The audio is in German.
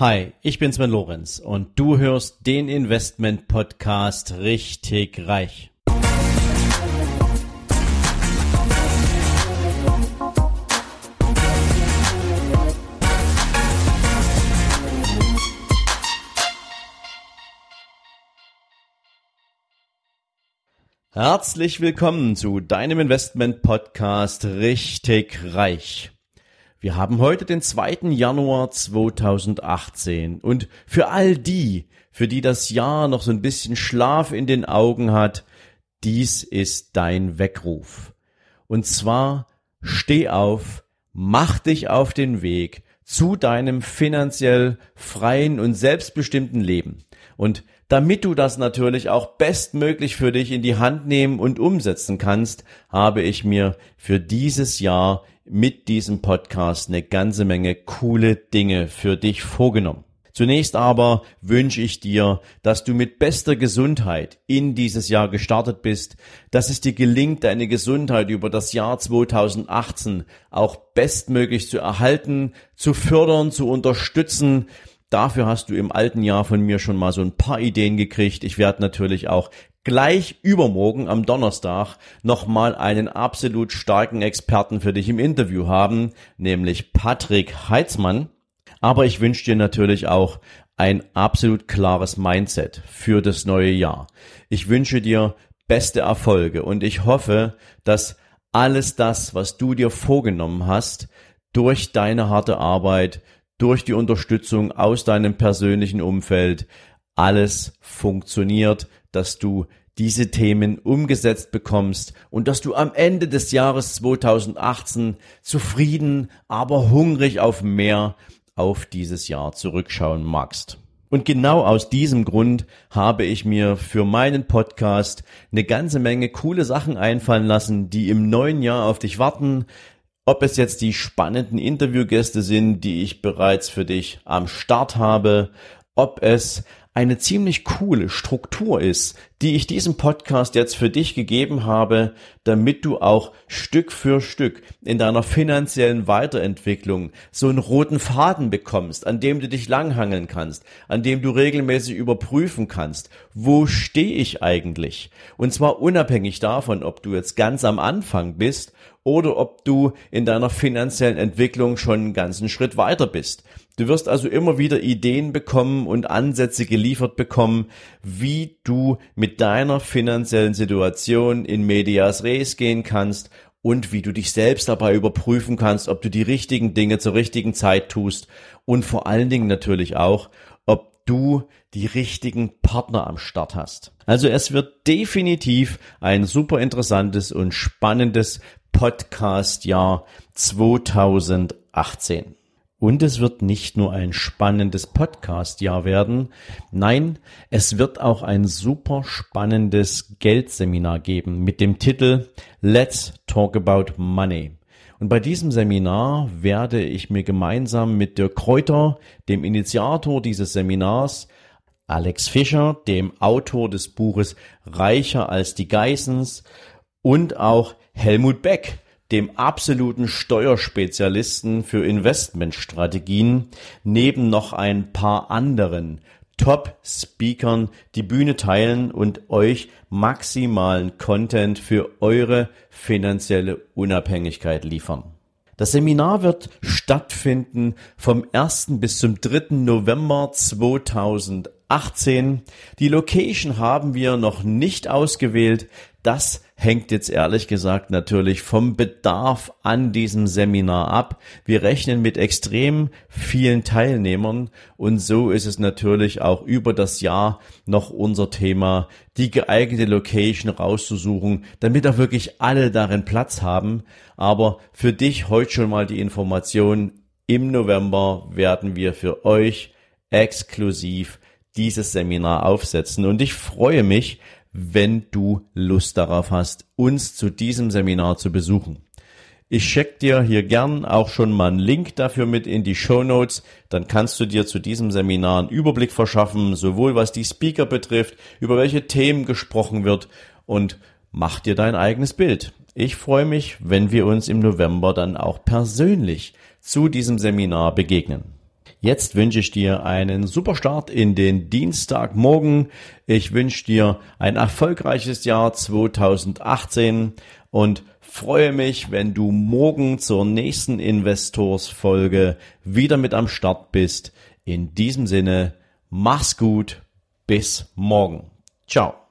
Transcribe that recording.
Hi, ich bin Sven Lorenz und du hörst den Investment Podcast richtig reich. Herzlich willkommen zu deinem Investment Podcast richtig reich. Wir haben heute den 2. Januar 2018 und für all die, für die das Jahr noch so ein bisschen Schlaf in den Augen hat, dies ist dein Weckruf. Und zwar steh auf, mach dich auf den Weg zu deinem finanziell freien und selbstbestimmten Leben. Und damit du das natürlich auch bestmöglich für dich in die Hand nehmen und umsetzen kannst, habe ich mir für dieses Jahr mit diesem Podcast eine ganze Menge coole Dinge für dich vorgenommen. Zunächst aber wünsche ich dir, dass du mit bester Gesundheit in dieses Jahr gestartet bist, dass es dir gelingt, deine Gesundheit über das Jahr 2018 auch bestmöglich zu erhalten, zu fördern, zu unterstützen, Dafür hast du im alten Jahr von mir schon mal so ein paar Ideen gekriegt. Ich werde natürlich auch gleich übermorgen am Donnerstag nochmal einen absolut starken Experten für dich im Interview haben, nämlich Patrick Heitzmann. Aber ich wünsche dir natürlich auch ein absolut klares Mindset für das neue Jahr. Ich wünsche dir beste Erfolge und ich hoffe, dass alles das, was du dir vorgenommen hast, durch deine harte Arbeit, durch die Unterstützung aus deinem persönlichen Umfeld alles funktioniert, dass du diese Themen umgesetzt bekommst und dass du am Ende des Jahres 2018 zufrieden, aber hungrig auf mehr auf dieses Jahr zurückschauen magst. Und genau aus diesem Grund habe ich mir für meinen Podcast eine ganze Menge coole Sachen einfallen lassen, die im neuen Jahr auf dich warten, ob es jetzt die spannenden Interviewgäste sind, die ich bereits für dich am Start habe, ob es eine ziemlich coole Struktur ist, die ich diesem Podcast jetzt für dich gegeben habe, damit du auch Stück für Stück in deiner finanziellen Weiterentwicklung so einen roten Faden bekommst, an dem du dich langhangeln kannst, an dem du regelmäßig überprüfen kannst, wo stehe ich eigentlich? Und zwar unabhängig davon, ob du jetzt ganz am Anfang bist oder ob du in deiner finanziellen Entwicklung schon einen ganzen Schritt weiter bist. Du wirst also immer wieder Ideen bekommen und Ansätze geliefert bekommen, wie du mit deiner finanziellen Situation in Medias Res gehen kannst und wie du dich selbst dabei überprüfen kannst, ob du die richtigen Dinge zur richtigen Zeit tust und vor allen Dingen natürlich auch, ob du die richtigen Partner am Start hast. Also es wird definitiv ein super interessantes und spannendes Podcast-Jahr 2018. Und es wird nicht nur ein spannendes Podcast-Jahr werden, nein, es wird auch ein super spannendes Geldseminar geben mit dem Titel Let's Talk About Money. Und bei diesem Seminar werde ich mir gemeinsam mit Dirk Kräuter, dem Initiator dieses Seminars, Alex Fischer, dem Autor des Buches Reicher als die Geissens und auch Helmut Beck, dem absoluten Steuerspezialisten für Investmentstrategien, neben noch ein paar anderen Top-Speakern die Bühne teilen und euch maximalen Content für eure finanzielle Unabhängigkeit liefern. Das Seminar wird stattfinden vom 1. bis zum 3. November 2018. Die Location haben wir noch nicht ausgewählt. Das hängt jetzt ehrlich gesagt natürlich vom Bedarf an diesem Seminar ab. Wir rechnen mit extrem vielen Teilnehmern und so ist es natürlich auch über das Jahr noch unser Thema, die geeignete Location rauszusuchen, damit auch wirklich alle darin Platz haben. Aber für dich heute schon mal die Information, im November werden wir für euch exklusiv dieses Seminar aufsetzen und ich freue mich, wenn du Lust darauf hast, uns zu diesem Seminar zu besuchen. Ich check dir hier gern auch schon mal einen Link dafür mit in die Show Notes. Dann kannst du dir zu diesem Seminar einen Überblick verschaffen, sowohl was die Speaker betrifft, über welche Themen gesprochen wird und mach dir dein eigenes Bild. Ich freue mich, wenn wir uns im November dann auch persönlich zu diesem Seminar begegnen. Jetzt wünsche ich dir einen super Start in den Dienstagmorgen. Ich wünsche dir ein erfolgreiches Jahr 2018 und freue mich, wenn du morgen zur nächsten Investors-Folge wieder mit am Start bist. In diesem Sinne, mach's gut, bis morgen. Ciao.